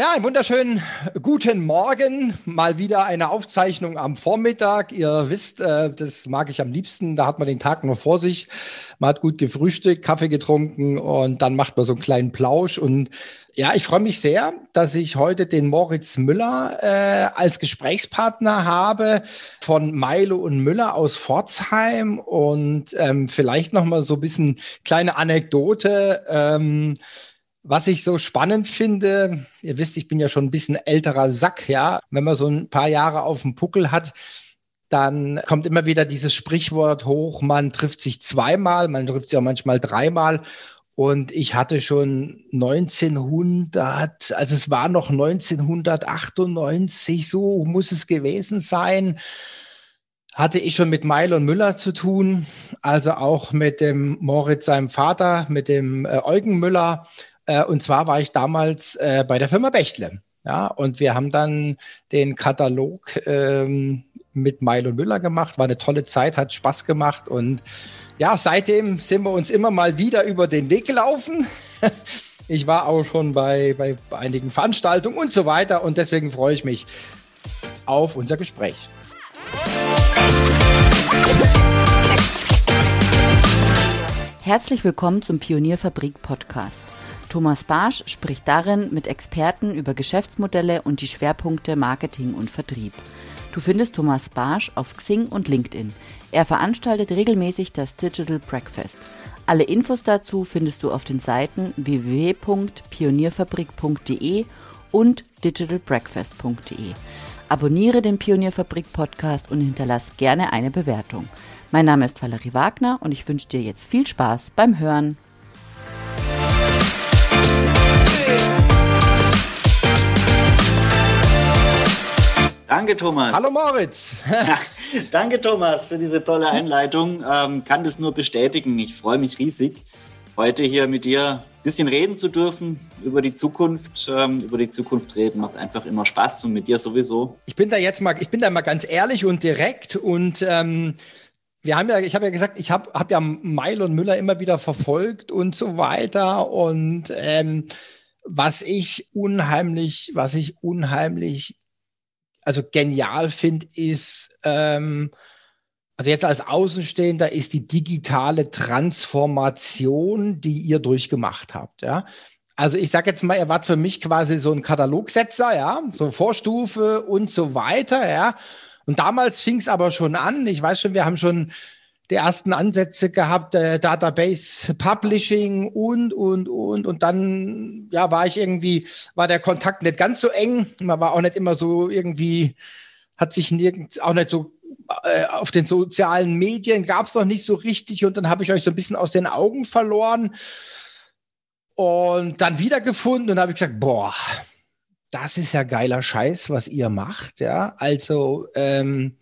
Ja, einen wunderschönen guten Morgen. Mal wieder eine Aufzeichnung am Vormittag. Ihr wisst, äh, das mag ich am liebsten. Da hat man den Tag nur vor sich. Man hat gut gefrühstückt, Kaffee getrunken und dann macht man so einen kleinen Plausch. Und ja, ich freue mich sehr, dass ich heute den Moritz Müller äh, als Gesprächspartner habe von Milo und Müller aus Pforzheim. Und ähm, vielleicht noch mal so ein bisschen kleine Anekdote. Ähm, was ich so spannend finde, ihr wisst, ich bin ja schon ein bisschen älterer Sack, ja. Wenn man so ein paar Jahre auf dem Puckel hat, dann kommt immer wieder dieses Sprichwort hoch, man trifft sich zweimal, man trifft sich auch manchmal dreimal. Und ich hatte schon 1900, also es war noch 1998, so muss es gewesen sein, hatte ich schon mit Milo Müller zu tun, also auch mit dem Moritz, seinem Vater, mit dem äh, Eugen Müller äh, und zwar war ich damals äh, bei der Firma Bechtle. Ja, und wir haben dann den Katalog ähm, mit Milo Müller gemacht. War eine tolle Zeit, hat Spaß gemacht. Und ja, seitdem sind wir uns immer mal wieder über den Weg gelaufen. ich war auch schon bei, bei einigen Veranstaltungen und so weiter. Und deswegen freue ich mich auf unser Gespräch. Herzlich willkommen zum Pionierfabrik Podcast. Thomas Barsch spricht darin mit Experten über Geschäftsmodelle und die Schwerpunkte Marketing und Vertrieb. Du findest Thomas Barsch auf Xing und LinkedIn. Er veranstaltet regelmäßig das Digital Breakfast. Alle Infos dazu findest du auf den Seiten www.pionierfabrik.de und digitalbreakfast.de. Abonniere den Pionierfabrik Podcast und hinterlass gerne eine Bewertung. Mein Name ist Valerie Wagner und ich wünsche dir jetzt viel Spaß beim Hören. Danke, Thomas. Hallo, Moritz. danke, Thomas, für diese tolle Einleitung. Ähm, kann das nur bestätigen. Ich freue mich riesig, heute hier mit dir ein bisschen reden zu dürfen über die Zukunft. Ähm, über die Zukunft reden macht einfach immer Spaß und mit dir sowieso. Ich bin da jetzt mal, ich bin da mal ganz ehrlich und direkt und ähm, wir haben ja, ich habe ja gesagt, ich habe hab ja Meil und Müller immer wieder verfolgt und so weiter. Und ähm, was ich unheimlich, was ich unheimlich, also genial finde, ist, ähm, also jetzt als Außenstehender ist die digitale Transformation, die ihr durchgemacht habt, ja. Also ich sage jetzt mal, ihr wart für mich quasi so ein Katalogsetzer, ja, so Vorstufe und so weiter, ja. Und damals fing es aber schon an. Ich weiß schon, wir haben schon die ersten Ansätze gehabt, äh, Database Publishing und, und, und. Und dann, ja, war ich irgendwie, war der Kontakt nicht ganz so eng. Man war auch nicht immer so irgendwie, hat sich nirgends, auch nicht so äh, auf den sozialen Medien gab es noch nicht so richtig. Und dann habe ich euch so ein bisschen aus den Augen verloren und dann wiedergefunden und habe ich gesagt, boah, das ist ja geiler Scheiß, was ihr macht, ja. Also, ähm,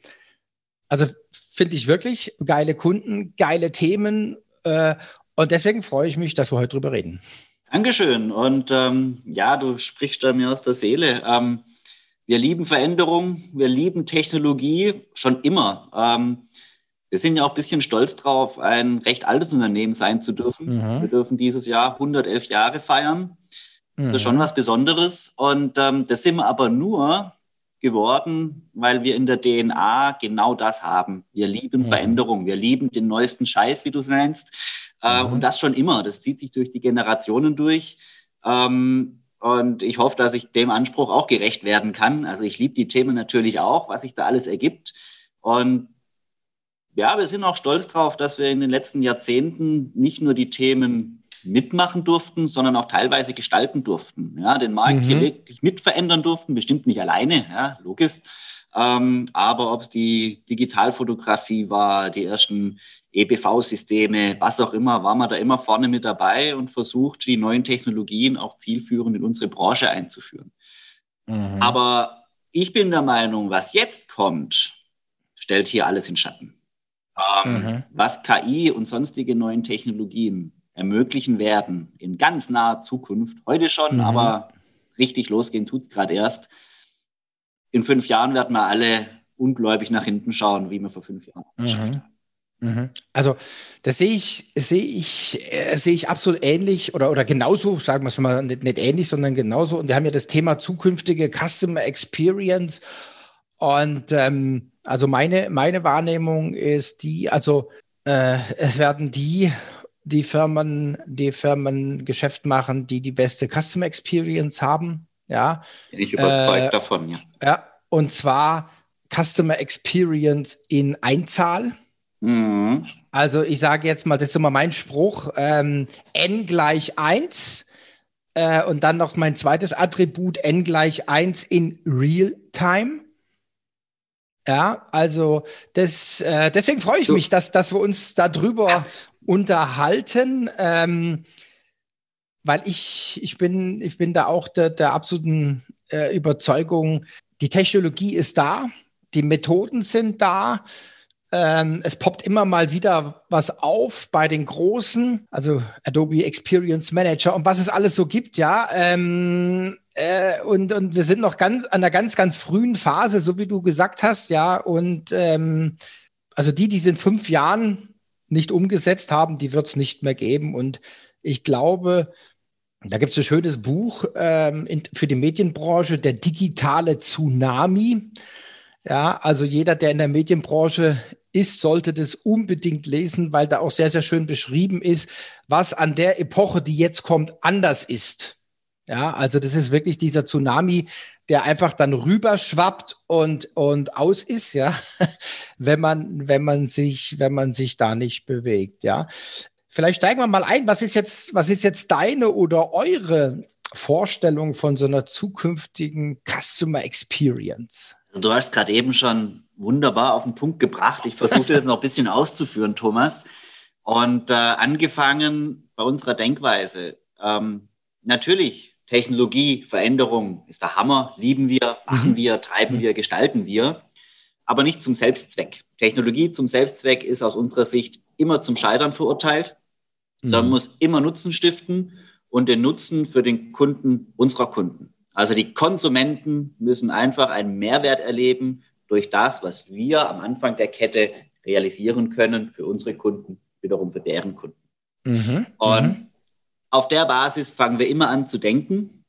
also finde ich wirklich geile Kunden, geile Themen äh, und deswegen freue ich mich, dass wir heute drüber reden. Dankeschön und ähm, ja, du sprichst da mir aus der Seele. Ähm, wir lieben Veränderung, wir lieben Technologie schon immer. Ähm, wir sind ja auch ein bisschen stolz drauf, ein recht altes Unternehmen sein zu dürfen. Mhm. Wir dürfen dieses Jahr 111 Jahre feiern. Das ist schon mhm. was Besonderes. Und ähm, das sind wir aber nur geworden, weil wir in der DNA genau das haben. Wir lieben mhm. Veränderung, wir lieben den neuesten Scheiß, wie du es nennst. Äh, mhm. Und das schon immer. Das zieht sich durch die Generationen durch. Ähm, und ich hoffe, dass ich dem Anspruch auch gerecht werden kann. Also ich liebe die Themen natürlich auch, was sich da alles ergibt. Und ja, wir sind auch stolz darauf, dass wir in den letzten Jahrzehnten nicht nur die Themen mitmachen durften, sondern auch teilweise gestalten durften. Ja, den Markt mhm. hier wirklich mitverändern durften, bestimmt nicht alleine, ja, logisch. Ähm, aber ob es die Digitalfotografie war, die ersten EBV-Systeme, was auch immer, war man da immer vorne mit dabei und versucht, die neuen Technologien auch zielführend in unsere Branche einzuführen. Mhm. Aber ich bin der Meinung, was jetzt kommt, stellt hier alles in Schatten. Ähm, mhm. Was KI und sonstige neuen Technologien ermöglichen werden in ganz naher Zukunft. Heute schon, mhm. aber richtig losgehen tut es gerade erst. In fünf Jahren werden wir alle ungläubig nach hinten schauen, wie wir vor fünf Jahren mhm. Mhm. Also das sehe ich, sehe ich, äh, sehe ich absolut ähnlich oder, oder genauso, sagen wir es mal nicht, nicht ähnlich, sondern genauso. Und wir haben ja das Thema zukünftige Customer Experience. Und ähm, also meine, meine Wahrnehmung ist die, also äh, es werden die, die Firmen, die Firmen Geschäft machen, die die beste Customer Experience haben. Ja. Bin ich überzeugt äh, davon, ja. Ja, und zwar Customer Experience in Einzahl. Mhm. Also ich sage jetzt mal, das ist immer mein Spruch, ähm, n gleich 1 äh, und dann noch mein zweites Attribut n gleich 1 in Real Time. Ja, also das, äh, deswegen freue ich so. mich, dass, dass wir uns darüber ja. unterhalten, ähm, weil ich, ich, bin, ich bin da auch der, der absoluten äh, Überzeugung, die Technologie ist da, die Methoden sind da. Ähm, es poppt immer mal wieder was auf bei den großen, also Adobe Experience Manager und was es alles so gibt, ja. Ähm, äh, und, und wir sind noch ganz an einer ganz, ganz frühen Phase, so wie du gesagt hast, ja. Und ähm, also die, die es in fünf Jahren nicht umgesetzt haben, die wird es nicht mehr geben. Und ich glaube, da gibt es ein schönes Buch ähm, in, für die Medienbranche, der digitale Tsunami. Ja, also jeder, der in der Medienbranche ist, sollte das unbedingt lesen, weil da auch sehr, sehr schön beschrieben ist, was an der Epoche, die jetzt kommt, anders ist. Ja, also das ist wirklich dieser Tsunami, der einfach dann rüberschwappt und, und aus ist, ja, wenn man, wenn man sich, wenn man sich da nicht bewegt, ja. Vielleicht steigen wir mal ein. Was ist jetzt, was ist jetzt deine oder eure Vorstellung von so einer zukünftigen Customer Experience? Also du hast gerade eben schon wunderbar auf den Punkt gebracht. Ich versuche das noch ein bisschen auszuführen, Thomas. Und äh, angefangen bei unserer Denkweise. Ähm, natürlich, Technologie, Veränderung ist der Hammer, lieben wir, machen mhm. wir, treiben mhm. wir, gestalten wir, aber nicht zum Selbstzweck. Technologie zum Selbstzweck ist aus unserer Sicht immer zum Scheitern verurteilt, mhm. sondern muss immer Nutzen stiften und den Nutzen für den Kunden unserer Kunden. Also die Konsumenten müssen einfach einen Mehrwert erleben durch das, was wir am Anfang der Kette realisieren können für unsere Kunden, wiederum für deren Kunden. Mhm. Und mhm. Auf der Basis fangen wir immer an zu denken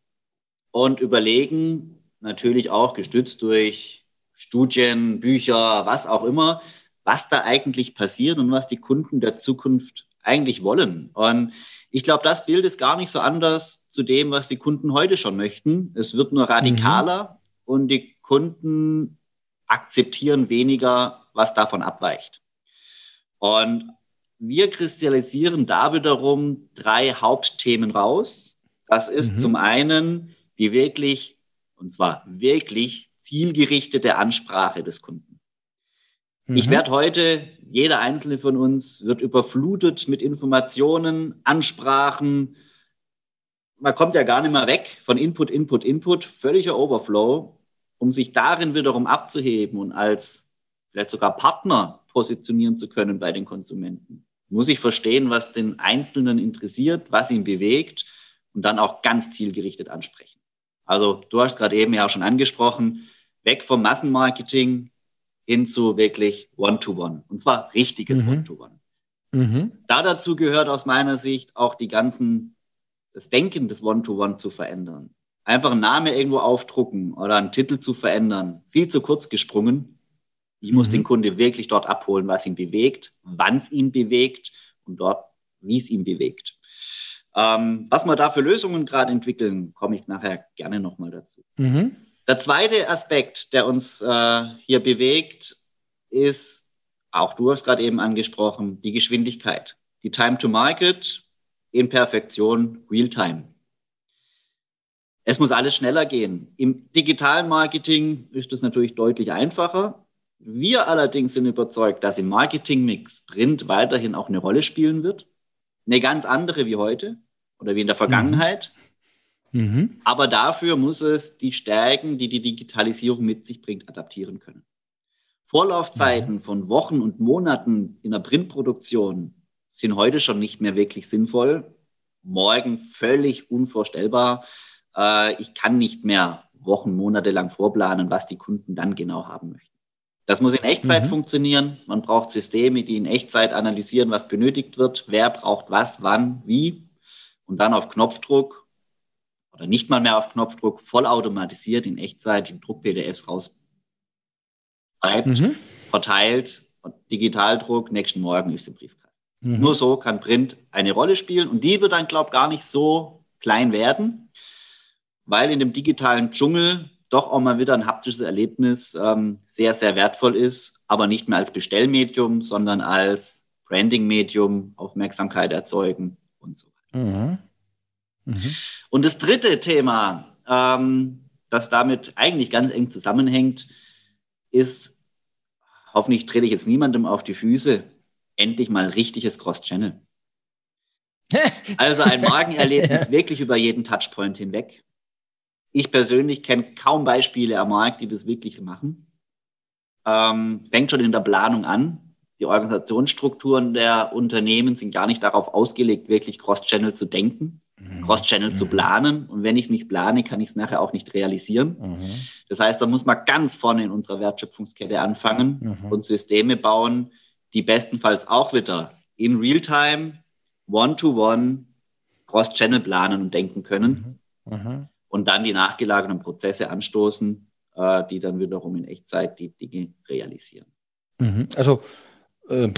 und überlegen, natürlich auch gestützt durch Studien, Bücher, was auch immer, was da eigentlich passiert und was die Kunden der Zukunft eigentlich wollen. Und ich glaube, das Bild ist gar nicht so anders zu dem, was die Kunden heute schon möchten. Es wird nur radikaler mhm. und die Kunden akzeptieren weniger, was davon abweicht. Und wir kristallisieren da wiederum drei Hauptthemen raus. Das ist mhm. zum einen die wirklich, und zwar wirklich zielgerichtete Ansprache des Kunden. Mhm. Ich werde heute, jeder einzelne von uns wird überflutet mit Informationen, Ansprachen. Man kommt ja gar nicht mehr weg von Input, Input, Input, völliger Overflow um sich darin wiederum abzuheben und als vielleicht sogar Partner positionieren zu können bei den Konsumenten, muss ich verstehen, was den Einzelnen interessiert, was ihn bewegt und dann auch ganz zielgerichtet ansprechen. Also du hast gerade eben ja auch schon angesprochen, weg vom Massenmarketing hin zu wirklich One-to-One. -One. Und zwar richtiges mhm. One-to-One. Mhm. Da dazu gehört aus meiner Sicht auch die ganzen, das Denken des One-to-One -One zu verändern einfach einen Namen irgendwo aufdrucken oder einen Titel zu verändern, viel zu kurz gesprungen. Ich muss mhm. den Kunde wirklich dort abholen, was ihn bewegt, wann es ihn bewegt und dort, wie es ihn bewegt. Ähm, was wir da für Lösungen gerade entwickeln, komme ich nachher gerne nochmal dazu. Mhm. Der zweite Aspekt, der uns äh, hier bewegt, ist, auch du hast gerade eben angesprochen, die Geschwindigkeit. Die Time to Market in Perfektion, Real-Time. Es muss alles schneller gehen. Im digitalen Marketing ist das natürlich deutlich einfacher. Wir allerdings sind überzeugt, dass im Marketingmix Print weiterhin auch eine Rolle spielen wird. Eine ganz andere wie heute oder wie in der Vergangenheit. Mhm. Mhm. Aber dafür muss es die Stärken, die die Digitalisierung mit sich bringt, adaptieren können. Vorlaufzeiten mhm. von Wochen und Monaten in der Printproduktion sind heute schon nicht mehr wirklich sinnvoll. Morgen völlig unvorstellbar äh, ich kann nicht mehr Wochen, Monate lang vorplanen, was die Kunden dann genau haben möchten. Das muss in Echtzeit mhm. funktionieren. Man braucht Systeme, die in Echtzeit analysieren, was benötigt wird, wer braucht was, wann, wie. Und dann auf Knopfdruck oder nicht mal mehr auf Knopfdruck, vollautomatisiert in Echtzeit die Druck-PDFs raus mhm. verteilt, Digitaldruck, nächsten Morgen ist der Briefkasten. Mhm. Nur so kann Print eine Rolle spielen und die wird dann, glaube ich, gar nicht so klein werden, weil in dem digitalen Dschungel doch auch mal wieder ein haptisches Erlebnis ähm, sehr, sehr wertvoll ist, aber nicht mehr als Bestellmedium, sondern als Branding-Medium, Aufmerksamkeit erzeugen und so weiter. Mhm. Mhm. Und das dritte Thema, ähm, das damit eigentlich ganz eng zusammenhängt, ist, hoffentlich trete ich jetzt niemandem auf die Füße, endlich mal richtiges Cross-Channel. also ein Markenerlebnis wirklich über jeden Touchpoint hinweg. Ich persönlich kenne kaum Beispiele am Markt, die das wirklich machen. Ähm, fängt schon in der Planung an. Die Organisationsstrukturen der Unternehmen sind gar nicht darauf ausgelegt, wirklich Cross-Channel zu denken, mhm. Cross-Channel mhm. zu planen. Und wenn ich es nicht plane, kann ich es nachher auch nicht realisieren. Mhm. Das heißt, da muss man ganz vorne in unserer Wertschöpfungskette anfangen mhm. und Systeme bauen, die bestenfalls auch wieder in Realtime, One-to-One, Cross-Channel planen und denken können. Mhm. Mhm und dann die nachgelagerten Prozesse anstoßen, äh, die dann wiederum in Echtzeit die Dinge realisieren. Mhm. Also äh,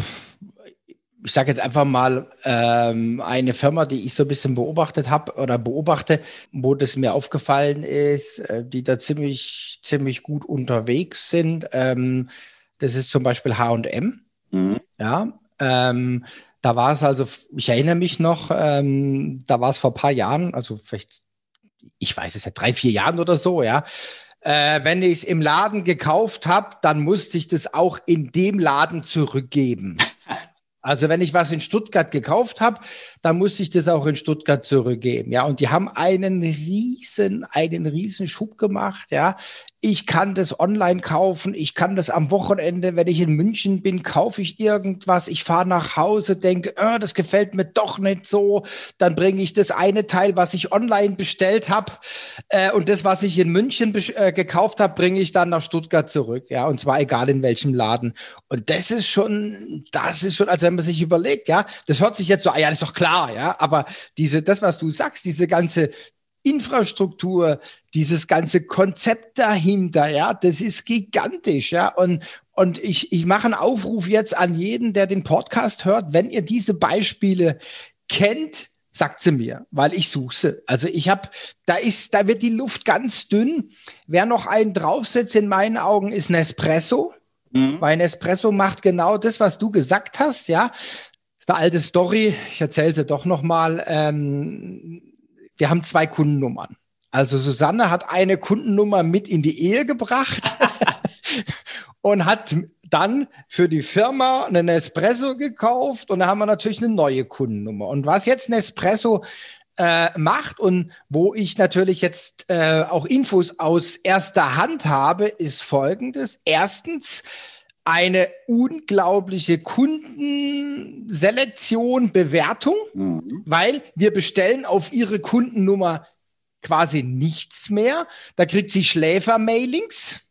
ich sage jetzt einfach mal ähm, eine Firma, die ich so ein bisschen beobachtet habe oder beobachte, wo das mir aufgefallen ist, äh, die da ziemlich, ziemlich gut unterwegs sind. Ähm, das ist zum Beispiel HM. Mhm. Ja. Ähm, da war es also, ich erinnere mich noch, ähm, da war es vor ein paar Jahren, also vielleicht ich weiß es ja, drei, vier Jahren oder so, ja. Äh, wenn ich es im Laden gekauft habe, dann musste ich das auch in dem Laden zurückgeben. Also wenn ich was in Stuttgart gekauft habe, dann muss ich das auch in Stuttgart zurückgeben. Ja, und die haben einen riesen, einen riesen Schub gemacht. Ja, ich kann das online kaufen. Ich kann das am Wochenende, wenn ich in München bin, kaufe ich irgendwas. Ich fahre nach Hause, denke, oh, das gefällt mir doch nicht so. Dann bringe ich das eine Teil, was ich online bestellt habe, äh, und das, was ich in München äh, gekauft habe, bringe ich dann nach Stuttgart zurück. Ja, und zwar egal in welchem Laden. Und das ist schon, das ist schon, also wenn man sich überlegt, ja, das hört sich jetzt so, ah ja, das ist doch klar klar, ja, aber diese, das, was du sagst, diese ganze Infrastruktur, dieses ganze Konzept dahinter, ja, das ist gigantisch, ja. Und, und ich, ich mache einen Aufruf jetzt an jeden, der den Podcast hört, wenn ihr diese Beispiele kennt, sagt sie mir, weil ich suche sie. Also ich habe, da ist, da wird die Luft ganz dünn. Wer noch einen draufsetzt, in meinen Augen, ist Nespresso. Mhm. Weil Nespresso macht genau das, was du gesagt hast, ja ist eine alte Story. Ich erzähle sie doch noch mal. Ähm, wir haben zwei Kundennummern. Also Susanne hat eine Kundennummer mit in die Ehe gebracht und hat dann für die Firma einen Nespresso gekauft und da haben wir natürlich eine neue Kundennummer. Und was jetzt Nespresso äh, macht und wo ich natürlich jetzt äh, auch Infos aus erster Hand habe, ist folgendes. Erstens, eine unglaubliche Kundenselektion, Bewertung, mhm. weil wir bestellen auf ihre Kundennummer quasi nichts mehr. Da kriegt sie Schläfer-Mailings.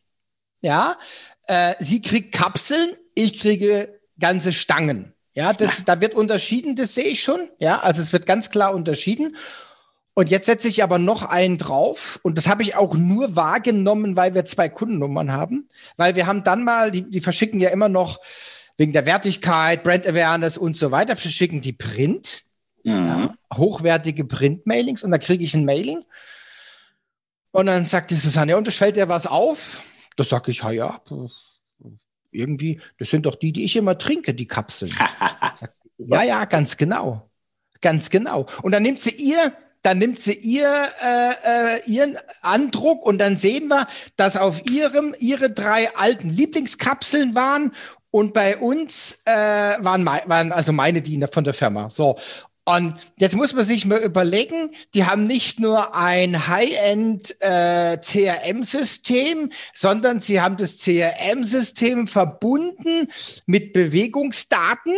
Ja, äh, sie kriegt Kapseln, ich kriege ganze Stangen. Ja, das, da wird unterschieden, das sehe ich schon. Ja, also es wird ganz klar unterschieden. Und jetzt setze ich aber noch einen drauf. Und das habe ich auch nur wahrgenommen, weil wir zwei Kundennummern haben. Weil wir haben dann mal, die, die verschicken ja immer noch wegen der Wertigkeit, Brand Awareness und so weiter, verschicken die Print. Mhm. Ja, hochwertige Print-Mailings. Und da kriege ich ein Mailing. Und dann sagt die Susanne, und es fällt dir was auf? Da sage ich, ja, ja, irgendwie, das sind doch die, die ich immer trinke, die Kapseln. ja, ja, ganz genau. Ganz genau. Und dann nimmt sie ihr dann nimmt sie ihr, äh, äh, ihren Andruck und dann sehen wir, dass auf ihrem ihre drei alten Lieblingskapseln waren und bei uns äh, waren, waren also meine Diener von der Firma. So. Und jetzt muss man sich mal überlegen, die haben nicht nur ein High-End äh, CRM-System, sondern sie haben das CRM-System verbunden mit Bewegungsdaten,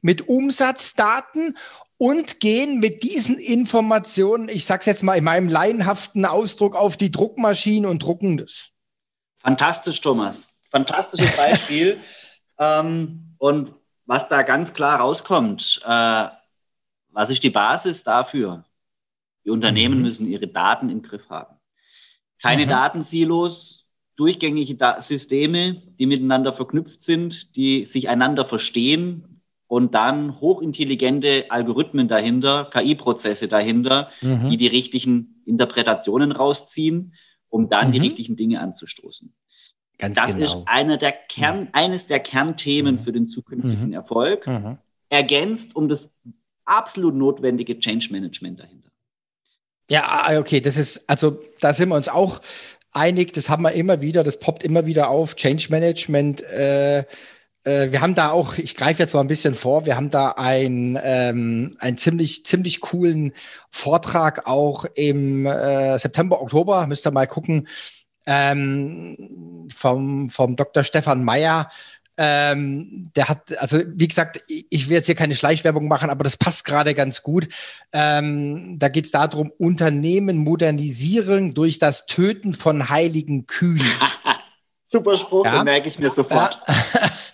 mit Umsatzdaten und gehen mit diesen Informationen, ich sage es jetzt mal in meinem laienhaften Ausdruck, auf die Druckmaschine und drucken das. Fantastisch, Thomas. fantastisches Beispiel. ähm, und was da ganz klar rauskommt, äh, was ist die Basis dafür? Die Unternehmen mhm. müssen ihre Daten im Griff haben. Keine mhm. Datensilos, durchgängige Systeme, die miteinander verknüpft sind, die sich einander verstehen und dann hochintelligente Algorithmen dahinter, KI-Prozesse dahinter, mhm. die die richtigen Interpretationen rausziehen, um dann mhm. die richtigen Dinge anzustoßen. Ganz das genau. ist einer der Kern, mhm. eines der Kernthemen mhm. für den zukünftigen mhm. Erfolg, mhm. ergänzt um das absolut notwendige Change Management dahinter. Ja, ah, okay, das ist, also da sind wir uns auch einig, das haben wir immer wieder, das poppt immer wieder auf, Change Management. Äh, äh, wir haben da auch, ich greife jetzt mal ein bisschen vor, wir haben da ein, ähm, einen ziemlich, ziemlich coolen Vortrag auch im äh, September, Oktober, müsst ihr mal gucken, ähm, vom, vom Dr. Stefan Meyer, ähm, der hat, also wie gesagt, ich will jetzt hier keine Schleichwerbung machen, aber das passt gerade ganz gut. Ähm, da geht es darum, Unternehmen modernisieren durch das Töten von heiligen Kühen. Super Spruch, ja? den merke ich mir sofort. Ja.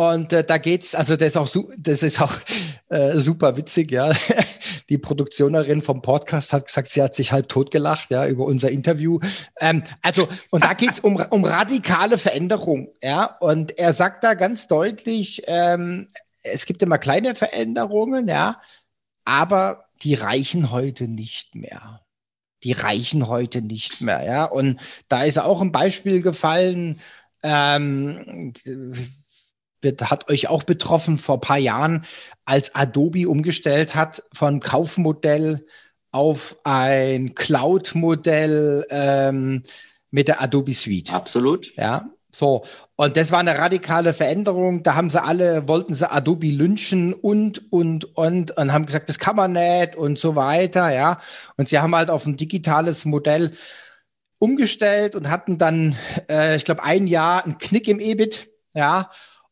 Und äh, da geht's, also das ist auch, das ist auch äh, super witzig, ja. Die Produktionerin vom Podcast hat gesagt, sie hat sich halb totgelacht, ja, über unser Interview. Ähm, also, und da geht's um, um radikale Veränderung, ja. Und er sagt da ganz deutlich, ähm, es gibt immer kleine Veränderungen, ja, aber die reichen heute nicht mehr. Die reichen heute nicht mehr, ja. Und da ist auch ein Beispiel gefallen, ähm, hat euch auch betroffen vor ein paar Jahren, als Adobe umgestellt hat von Kaufmodell auf ein Cloud-Modell ähm, mit der Adobe Suite. Absolut. Ja, so. Und das war eine radikale Veränderung. Da haben sie alle, wollten sie Adobe lynchen und, und, und, und haben gesagt, das kann man nicht und so weiter, ja. Und sie haben halt auf ein digitales Modell umgestellt und hatten dann, äh, ich glaube, ein Jahr einen Knick im EBIT, ja.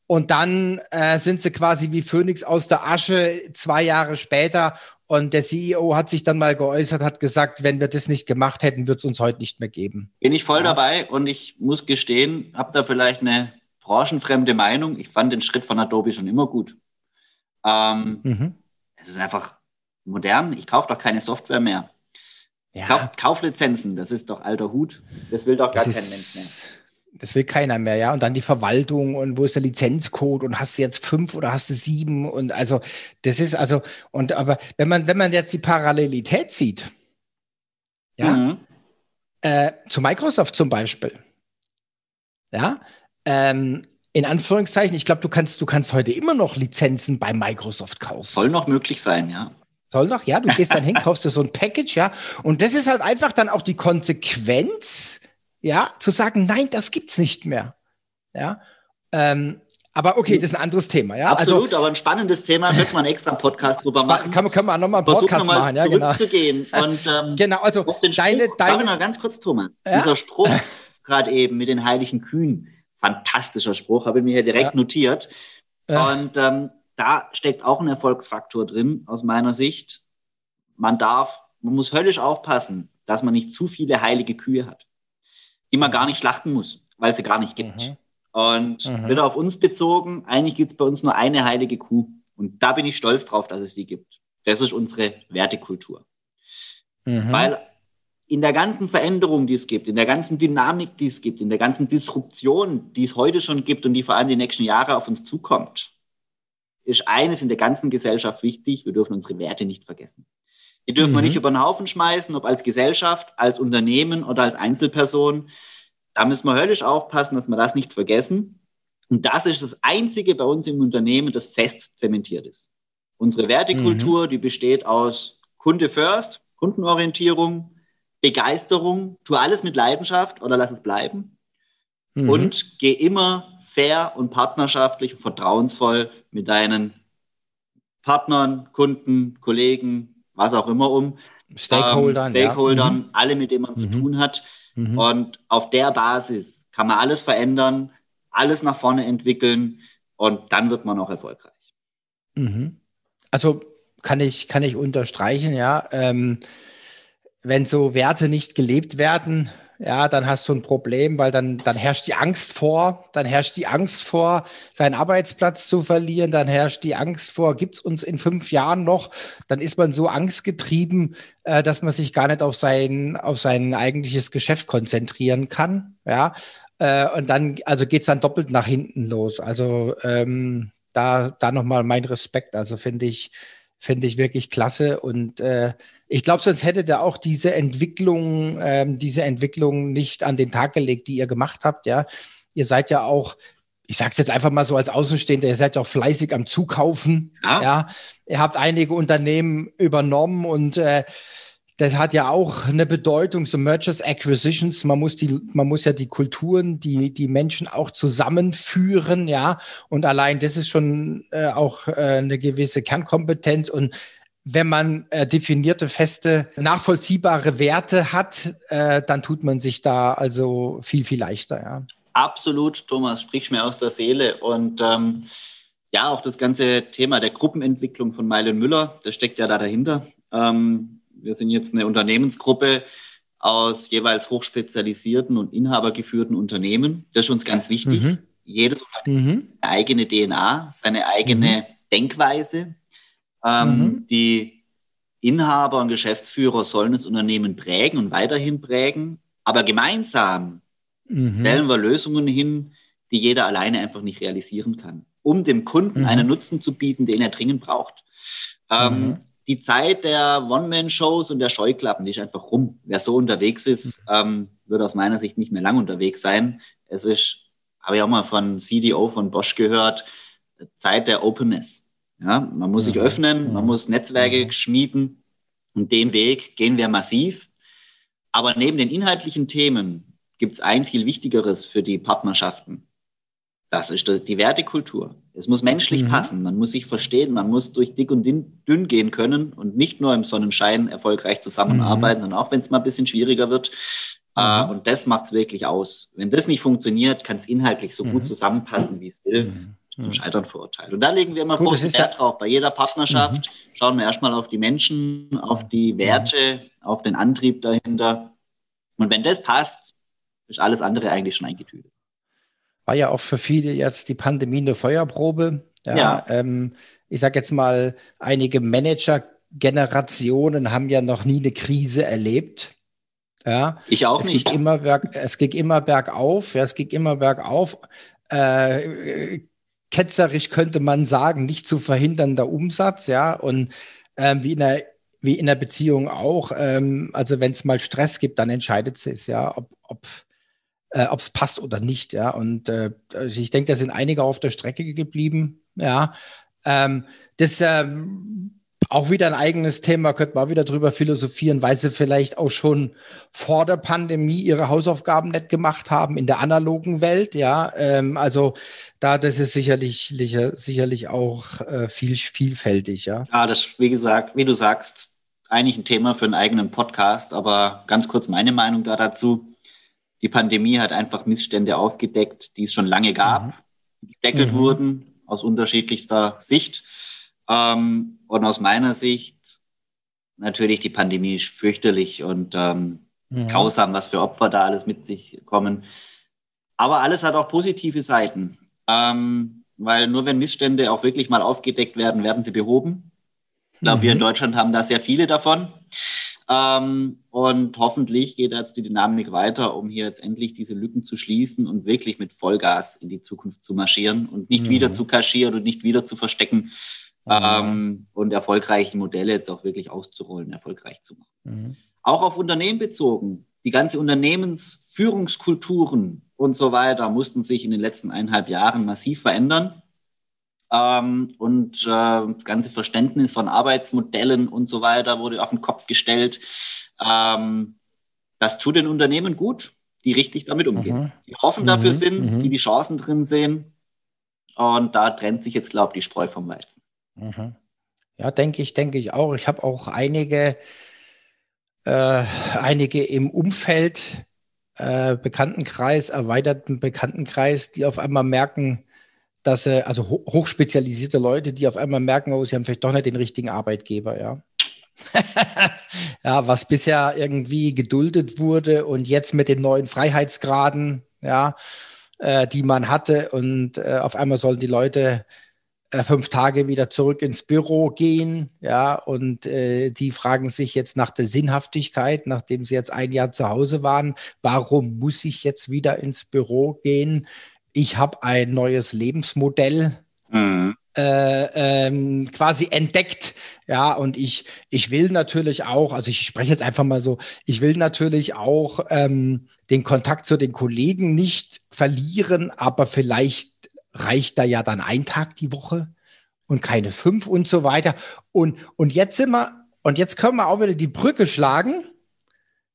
Und dann äh, sind sie quasi wie Phönix aus der Asche zwei Jahre später. Und der CEO hat sich dann mal geäußert, hat gesagt, wenn wir das nicht gemacht hätten, wird es uns heute nicht mehr geben. Bin ich voll ja. dabei und ich muss gestehen, habe da vielleicht eine branchenfremde Meinung. Ich fand den Schritt von Adobe schon immer gut. Ähm, mhm. Es ist einfach modern. Ich kaufe doch keine Software mehr. Ja. Kauf, Kauflizenzen, das ist doch alter Hut. Das will doch gar kein Mensch mehr. Das will keiner mehr, ja. Und dann die Verwaltung und wo ist der Lizenzcode und hast du jetzt fünf oder hast du sieben und also das ist also und aber wenn man wenn man jetzt die Parallelität sieht, ja, mhm. äh, zu Microsoft zum Beispiel, ja, ähm, in Anführungszeichen, ich glaube, du kannst du kannst heute immer noch Lizenzen bei Microsoft kaufen. Soll noch möglich sein, ja. Soll noch, ja. Du gehst dann hin, kaufst du so ein Package, ja. Und das ist halt einfach dann auch die Konsequenz ja, zu sagen, nein, das gibt's nicht mehr. Ja, ähm, aber okay, das ist ein anderes Thema, ja. Also Absolut, also, aber ein spannendes Thema, könnte man extra einen Podcast drüber machen. Kann, können wir nochmal einen Podcast noch machen, ja, genau. Und, ähm, genau, also den deine, Spruch, deine, mal ganz kurz, Thomas, ja? dieser Spruch gerade eben mit den heiligen Kühen, fantastischer Spruch, habe ich mir hier direkt ja. notiert. Ja. Und ähm, da steckt auch ein Erfolgsfaktor drin, aus meiner Sicht. Man darf, man muss höllisch aufpassen, dass man nicht zu viele heilige Kühe hat die man gar nicht schlachten muss, weil sie gar nicht gibt. Mhm. Und mhm. wieder auf uns bezogen, eigentlich gibt es bei uns nur eine heilige Kuh. Und da bin ich stolz drauf, dass es die gibt. Das ist unsere Wertekultur. Mhm. Weil in der ganzen Veränderung, die es gibt, in der ganzen Dynamik, die es gibt, in der ganzen Disruption, die es heute schon gibt und die vor allem die nächsten Jahre auf uns zukommt, ist eines in der ganzen Gesellschaft wichtig, wir dürfen unsere Werte nicht vergessen. Die dürfen mhm. wir nicht über den Haufen schmeißen, ob als Gesellschaft, als Unternehmen oder als Einzelperson. Da müssen wir höllisch aufpassen, dass wir das nicht vergessen. Und das ist das Einzige bei uns im Unternehmen, das fest zementiert ist. Unsere Wertekultur, mhm. die besteht aus Kunde first, Kundenorientierung, Begeisterung, tu alles mit Leidenschaft oder lass es bleiben. Mhm. Und geh immer fair und partnerschaftlich und vertrauensvoll mit deinen Partnern, Kunden, Kollegen, was auch immer um. Stakeholdern. Ähm, Stakeholdern, ja. mhm. alle, mit denen man mhm. zu tun hat. Mhm. Und auf der Basis kann man alles verändern, alles nach vorne entwickeln und dann wird man auch erfolgreich. Mhm. Also kann ich, kann ich unterstreichen, ja. Ähm, wenn so Werte nicht gelebt werden, ja, dann hast du ein Problem, weil dann, dann herrscht die Angst vor, dann herrscht die Angst vor, seinen Arbeitsplatz zu verlieren, dann herrscht die Angst vor, gibt es uns in fünf Jahren noch, dann ist man so angstgetrieben, äh, dass man sich gar nicht auf sein, auf sein eigentliches Geschäft konzentrieren kann, ja. Äh, und dann, also geht es dann doppelt nach hinten los. Also ähm, da, da nochmal mein Respekt. Also finde ich, finde ich wirklich klasse und äh, ich glaube, sonst hättet ihr auch diese Entwicklung, ähm, diese Entwicklung nicht an den Tag gelegt, die ihr gemacht habt. Ja, ihr seid ja auch, ich sage es jetzt einfach mal so als Außenstehender, ihr seid ja auch fleißig am Zukaufen. Ja, ja. ihr habt einige Unternehmen übernommen und äh, das hat ja auch eine Bedeutung, so Mergers Acquisitions. Man muss die, man muss ja die Kulturen, die, die Menschen auch zusammenführen, ja. Und allein das ist schon äh, auch äh, eine gewisse Kernkompetenz und wenn man äh, definierte, feste, nachvollziehbare Werte hat, äh, dann tut man sich da also viel, viel leichter. Ja. Absolut, Thomas, sprich mir aus der Seele. Und ähm, ja, auch das ganze Thema der Gruppenentwicklung von Meilen Müller, das steckt ja da dahinter. Ähm, wir sind jetzt eine Unternehmensgruppe aus jeweils hochspezialisierten und inhabergeführten Unternehmen. Das ist uns ganz wichtig. Mhm. Jedes Unternehmen mhm. eine eigene DNA, seine eigene mhm. Denkweise, ähm, mhm. Die Inhaber und Geschäftsführer sollen das Unternehmen prägen und weiterhin prägen, aber gemeinsam mhm. stellen wir Lösungen hin, die jeder alleine einfach nicht realisieren kann, um dem Kunden mhm. einen Nutzen zu bieten, den er dringend braucht. Ähm, mhm. die Zeit der One-Man-Shows und der Scheuklappen, die ist einfach rum. Wer so unterwegs ist, mhm. ähm, wird aus meiner Sicht nicht mehr lang unterwegs sein. Es ist, habe ich auch mal von CDO von Bosch gehört, Zeit der Openness. Ja, man muss sich öffnen, man muss Netzwerke schmieden und den Weg gehen wir massiv. Aber neben den inhaltlichen Themen gibt es ein viel wichtigeres für die Partnerschaften. Das ist die Wertekultur. Es muss menschlich mhm. passen, man muss sich verstehen, man muss durch dick und dünn gehen können und nicht nur im Sonnenschein erfolgreich zusammenarbeiten, mhm. sondern auch wenn es mal ein bisschen schwieriger wird. Mhm. und das macht es wirklich aus. Wenn das nicht funktioniert, kann es inhaltlich so gut mhm. zusammenpassen, wie es will. Mhm zum mhm. Scheitern verurteilt. Und da legen wir immer Gut, großen Wert ja drauf. Bei jeder Partnerschaft mhm. schauen wir erstmal auf die Menschen, auf die mhm. Werte, auf den Antrieb dahinter. Und wenn das passt, ist alles andere eigentlich schon eingetütet. War ja auch für viele jetzt die Pandemie eine Feuerprobe. Ja, ja. Ähm, ich sage jetzt mal, einige Manager-Generationen haben ja noch nie eine Krise erlebt. Ja, ich auch es nicht. Ging immer berg, es ging immer bergauf, ja, es ging immer bergauf. Äh, ketzerisch könnte man sagen, nicht zu verhindernder Umsatz, ja, und ähm, wie in der wie in der Beziehung auch. Ähm, also wenn es mal Stress gibt, dann entscheidet es, ja, ob, ob äh, es passt oder nicht, ja. Und äh, also ich denke, da sind einige auf der Strecke geblieben, ja. Ähm, das ähm, auch wieder ein eigenes Thema, könnte man auch wieder drüber philosophieren, weil sie vielleicht auch schon vor der Pandemie ihre Hausaufgaben nicht gemacht haben in der analogen Welt, ja. Ähm, also da, das ist sicherlich, sicher, sicherlich auch äh, viel, vielfältig, ja. Ja, das, wie gesagt, wie du sagst, eigentlich ein Thema für einen eigenen Podcast, aber ganz kurz meine Meinung da dazu. Die Pandemie hat einfach Missstände aufgedeckt, die es schon lange gab, mhm. die gedeckelt mhm. wurden aus unterschiedlichster Sicht. Ähm, und aus meiner Sicht natürlich die Pandemie ist fürchterlich und ähm, mhm. grausam, was für Opfer da alles mit sich kommen. Aber alles hat auch positive Seiten, ähm, weil nur wenn Missstände auch wirklich mal aufgedeckt werden, werden sie behoben. Ich glaube, mhm. wir in mhm. Deutschland haben da sehr viele davon. Ähm, und hoffentlich geht jetzt die Dynamik weiter, um hier jetzt endlich diese Lücken zu schließen und wirklich mit Vollgas in die Zukunft zu marschieren und nicht mhm. wieder zu kaschieren und nicht wieder zu verstecken, ähm, und erfolgreiche Modelle jetzt auch wirklich auszurollen, erfolgreich zu machen. Mhm. Auch auf Unternehmen bezogen. Die ganze Unternehmensführungskulturen und so weiter mussten sich in den letzten eineinhalb Jahren massiv verändern. Ähm, und äh, das ganze Verständnis von Arbeitsmodellen und so weiter wurde auf den Kopf gestellt. Ähm, das tut den Unternehmen gut, die richtig damit umgehen, mhm. die offen dafür mhm. sind, mhm. die die Chancen drin sehen. Und da trennt sich jetzt, glaube ich, die Spreu vom Weizen. Mhm. Ja, denke ich, denke ich auch. Ich habe auch einige, äh, einige im Umfeld, äh, Bekanntenkreis, erweiterten Bekanntenkreis, die auf einmal merken, dass sie, also ho hochspezialisierte Leute, die auf einmal merken, oh, sie haben vielleicht doch nicht den richtigen Arbeitgeber, ja. ja, was bisher irgendwie geduldet wurde und jetzt mit den neuen Freiheitsgraden, ja, äh, die man hatte und äh, auf einmal sollen die Leute fünf Tage wieder zurück ins Büro gehen, ja, und äh, die fragen sich jetzt nach der Sinnhaftigkeit, nachdem sie jetzt ein Jahr zu Hause waren, warum muss ich jetzt wieder ins Büro gehen? Ich habe ein neues Lebensmodell. Mhm. Äh, ähm, quasi entdeckt. Ja, und ich, ich will natürlich auch, also ich spreche jetzt einfach mal so, ich will natürlich auch ähm, den Kontakt zu den Kollegen nicht verlieren, aber vielleicht reicht da ja dann ein Tag die Woche und keine fünf und so weiter. Und, und jetzt sind wir, und jetzt können wir auch wieder die Brücke schlagen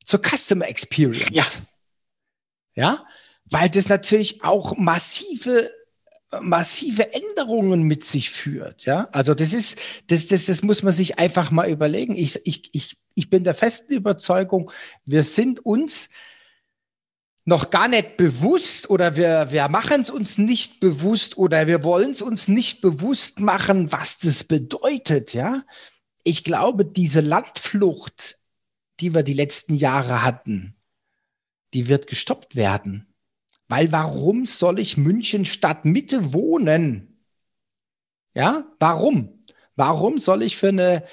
zur Customer Experience. Ja. Ja, weil das natürlich auch massive massive Änderungen mit sich führt. Ja, also das ist, das, das, das muss man sich einfach mal überlegen. Ich, ich, ich, ich bin der festen Überzeugung, wir sind uns noch gar nicht bewusst oder wir, wir machen es uns nicht bewusst oder wir wollen es uns nicht bewusst machen, was das bedeutet, ja. Ich glaube, diese Landflucht, die wir die letzten Jahre hatten, die wird gestoppt werden. Weil warum soll ich München Stadtmitte wohnen? Ja, warum? Warum soll ich für eine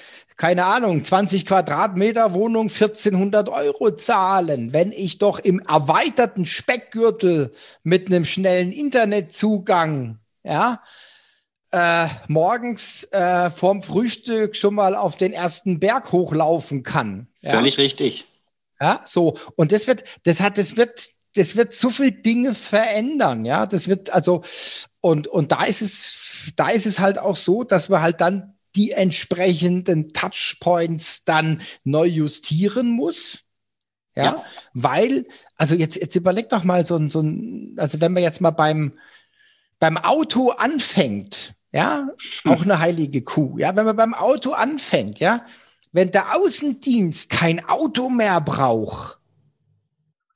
keine Ahnung, 20 Quadratmeter Wohnung 1400 Euro zahlen, wenn ich doch im erweiterten Speckgürtel mit einem schnellen Internetzugang, ja, äh, morgens äh, vorm Frühstück schon mal auf den ersten Berg hochlaufen kann. Ja? Völlig richtig. Ja, so. Und das wird, das hat, das wird, das wird so viel Dinge verändern, ja. Das wird also, und, und da ist es, da ist es halt auch so, dass wir halt dann die entsprechenden Touchpoints dann neu justieren muss. Ja, ja. weil, also jetzt, jetzt überleg doch mal so ein, so ein, also wenn man jetzt mal beim, beim Auto anfängt, ja, hm. auch eine heilige Kuh, ja, wenn man beim Auto anfängt, ja, wenn der Außendienst kein Auto mehr braucht,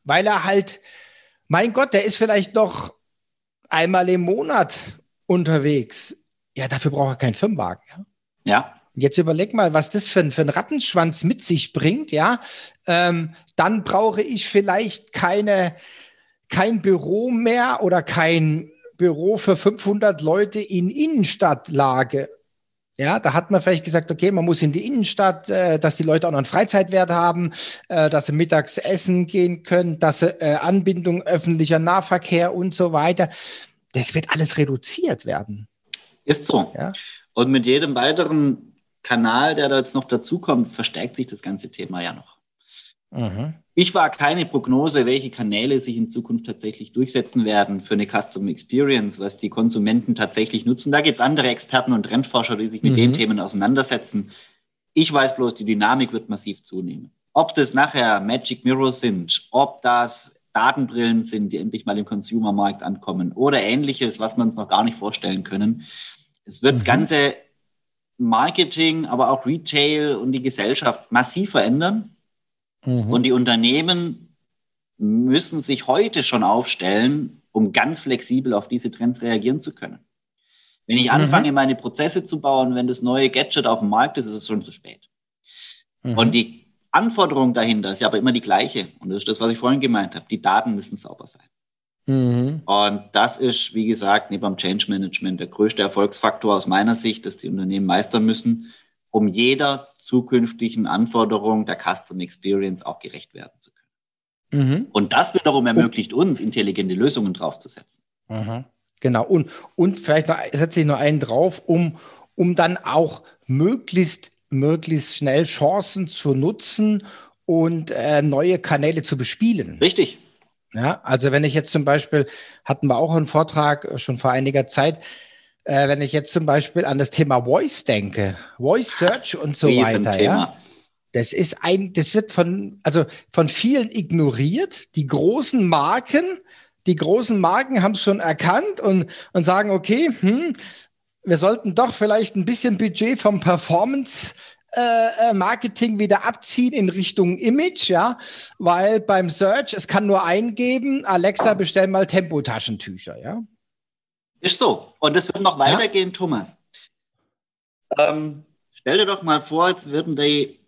weil er halt, mein Gott, der ist vielleicht noch einmal im Monat unterwegs, ja, dafür braucht er keinen Firmenwagen, ja. Ja. Jetzt überleg mal, was das für ein, für ein Rattenschwanz mit sich bringt, ja. Ähm, dann brauche ich vielleicht keine, kein Büro mehr oder kein Büro für 500 Leute in Innenstadtlage. Ja, da hat man vielleicht gesagt, okay, man muss in die Innenstadt, äh, dass die Leute auch noch einen Freizeitwert haben, äh, dass sie mittags essen gehen können, dass sie äh, Anbindung öffentlicher Nahverkehr und so weiter. Das wird alles reduziert werden. Ist so. Ja? Und mit jedem weiteren Kanal, der da jetzt noch dazukommt, verstärkt sich das ganze Thema ja noch. Mhm. Ich war keine Prognose, welche Kanäle sich in Zukunft tatsächlich durchsetzen werden für eine Custom Experience, was die Konsumenten tatsächlich nutzen. Da gibt es andere Experten und Trendforscher, die sich mit mhm. den Themen auseinandersetzen. Ich weiß bloß, die Dynamik wird massiv zunehmen. Ob das nachher Magic Mirrors sind, ob das Datenbrillen sind, die endlich mal im Consumermarkt ankommen oder ähnliches, was wir uns noch gar nicht vorstellen können. Es wird mhm. das ganze Marketing, aber auch Retail und die Gesellschaft massiv verändern. Mhm. Und die Unternehmen müssen sich heute schon aufstellen, um ganz flexibel auf diese Trends reagieren zu können. Wenn ich anfange, mhm. meine Prozesse zu bauen, wenn das neue Gadget auf dem Markt ist, ist es schon zu spät. Mhm. Und die Anforderung dahinter ist ja aber immer die gleiche. Und das ist das, was ich vorhin gemeint habe. Die Daten müssen sauber sein. Mhm. Und das ist, wie gesagt, neben dem Change Management der größte Erfolgsfaktor aus meiner Sicht, dass die Unternehmen meistern müssen, um jeder zukünftigen Anforderung der Custom Experience auch gerecht werden zu können. Mhm. Und das wiederum ermöglicht uns, intelligente Lösungen draufzusetzen. Mhm. Genau. Und, und vielleicht noch, setze ich noch einen drauf, um, um dann auch möglichst, möglichst schnell Chancen zu nutzen und äh, neue Kanäle zu bespielen. Richtig. Ja, also wenn ich jetzt zum Beispiel, hatten wir auch einen Vortrag äh, schon vor einiger Zeit, äh, wenn ich jetzt zum Beispiel an das Thema Voice denke, Voice Search und so weiter, ja. Das ist ein, das wird von, also von vielen ignoriert. Die großen Marken, die großen Marken haben es schon erkannt und, und sagen, okay, hm, wir sollten doch vielleicht ein bisschen Budget vom Performance äh, äh, Marketing wieder abziehen in Richtung Image, ja, weil beim Search, es kann nur eingeben, Alexa, bestell mal Tempotaschentücher, ja. Ist so. Und es wird noch weitergehen, ja? Thomas. Ähm, stell dir doch mal vor, jetzt würden die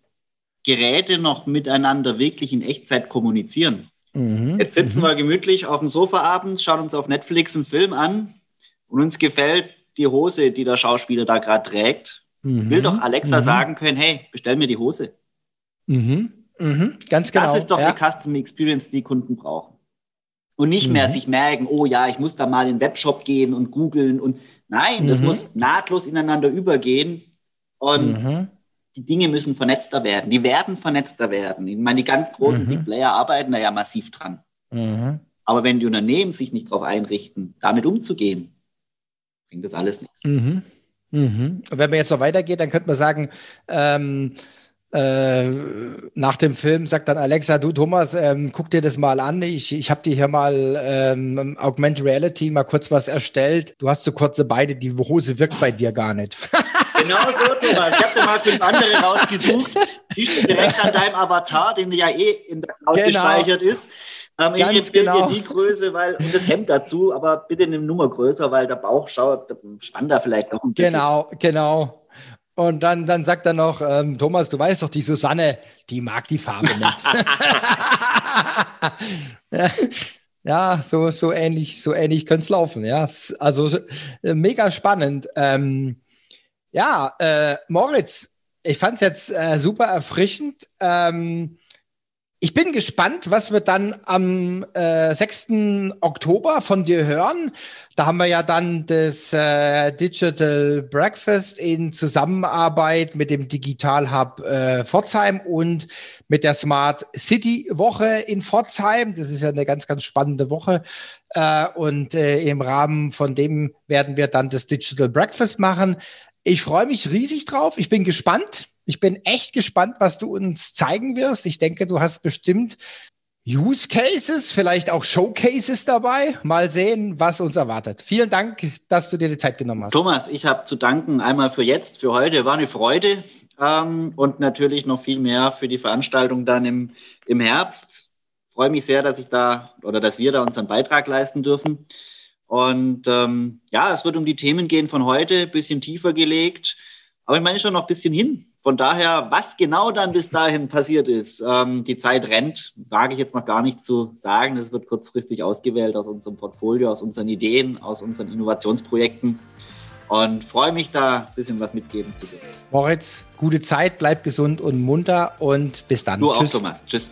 Geräte noch miteinander wirklich in Echtzeit kommunizieren. Mhm. Jetzt sitzen mhm. wir gemütlich auf dem Sofa abends, schauen uns auf Netflix einen Film an und uns gefällt die Hose, die der Schauspieler da gerade trägt. Mhm. Will doch Alexa mhm. sagen können, hey, bestell mir die Hose. Mhm. Mhm. Ganz genau. Das ist doch ja. die Custom Experience, die Kunden brauchen. Und nicht mehr sich merken, oh ja, ich muss da mal in den Webshop gehen und googeln und nein, das muss nahtlos ineinander übergehen und die Dinge müssen vernetzter werden. Die werden vernetzter werden. Ich meine, die ganz großen mhm. Big Player arbeiten da ja massiv dran. Mhm. Aber wenn die Unternehmen sich nicht darauf einrichten, damit umzugehen, bringt das alles nichts. Mhm. Mhm. Und wenn man jetzt noch weitergeht, dann könnte man sagen, ähm, äh, nach dem Film sagt dann Alexa, du Thomas, ähm, guck dir das mal an. Ich, ich habe dir hier mal ähm, Augmented Reality mal kurz was erstellt. Du hast so kurze Beine, die Hose wirkt bei dir gar nicht. Genau so, Thomas. Ich habe dir mal fünf andere rausgesucht. Siehst du direkt an deinem Avatar, den ja eh in der Cloud genau. gespeichert ist. Ähm, Ganz ich genau. dir die Größe, weil, und das Hemd dazu, aber bitte eine Nummer größer, weil der Bauch schaut, spannt da vielleicht noch ein bisschen. Genau, genau. Und dann, dann sagt er noch, ähm, Thomas, du weißt doch, die Susanne, die mag die Farbe nicht. ja, so, so ähnlich, so ähnlich könnte es laufen. Ja, also äh, mega spannend. Ähm, ja, äh, Moritz, ich fand es jetzt äh, super erfrischend. Ähm, ich bin gespannt, was wir dann am äh, 6. Oktober von dir hören. Da haben wir ja dann das äh, Digital Breakfast in Zusammenarbeit mit dem Digital Hub äh, Pforzheim und mit der Smart City Woche in Pforzheim. Das ist ja eine ganz, ganz spannende Woche. Äh, und äh, im Rahmen von dem werden wir dann das Digital Breakfast machen. Ich freue mich riesig drauf. Ich bin gespannt. Ich bin echt gespannt, was du uns zeigen wirst. Ich denke, du hast bestimmt Use Cases, vielleicht auch Showcases dabei. Mal sehen, was uns erwartet. Vielen Dank, dass du dir die Zeit genommen hast. Thomas, ich habe zu danken einmal für jetzt, für heute. War eine Freude ähm, und natürlich noch viel mehr für die Veranstaltung dann im, im Herbst. Freue mich sehr, dass ich da oder dass wir da unseren Beitrag leisten dürfen. Und ähm, ja, es wird um die Themen gehen von heute, bisschen tiefer gelegt. Aber ich meine schon noch ein bisschen hin. Von daher, was genau dann bis dahin passiert ist, ähm, die Zeit rennt, wage ich jetzt noch gar nicht zu sagen. Das wird kurzfristig ausgewählt aus unserem Portfolio, aus unseren Ideen, aus unseren Innovationsprojekten. Und freue mich da ein bisschen was mitgeben zu können. Moritz, gute Zeit, bleib gesund und munter und bis dann. Du Tschüss. auch, Thomas. Tschüss.